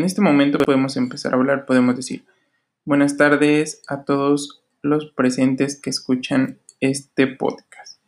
En este momento podemos empezar a hablar, podemos decir buenas tardes a todos los presentes que escuchan este podcast.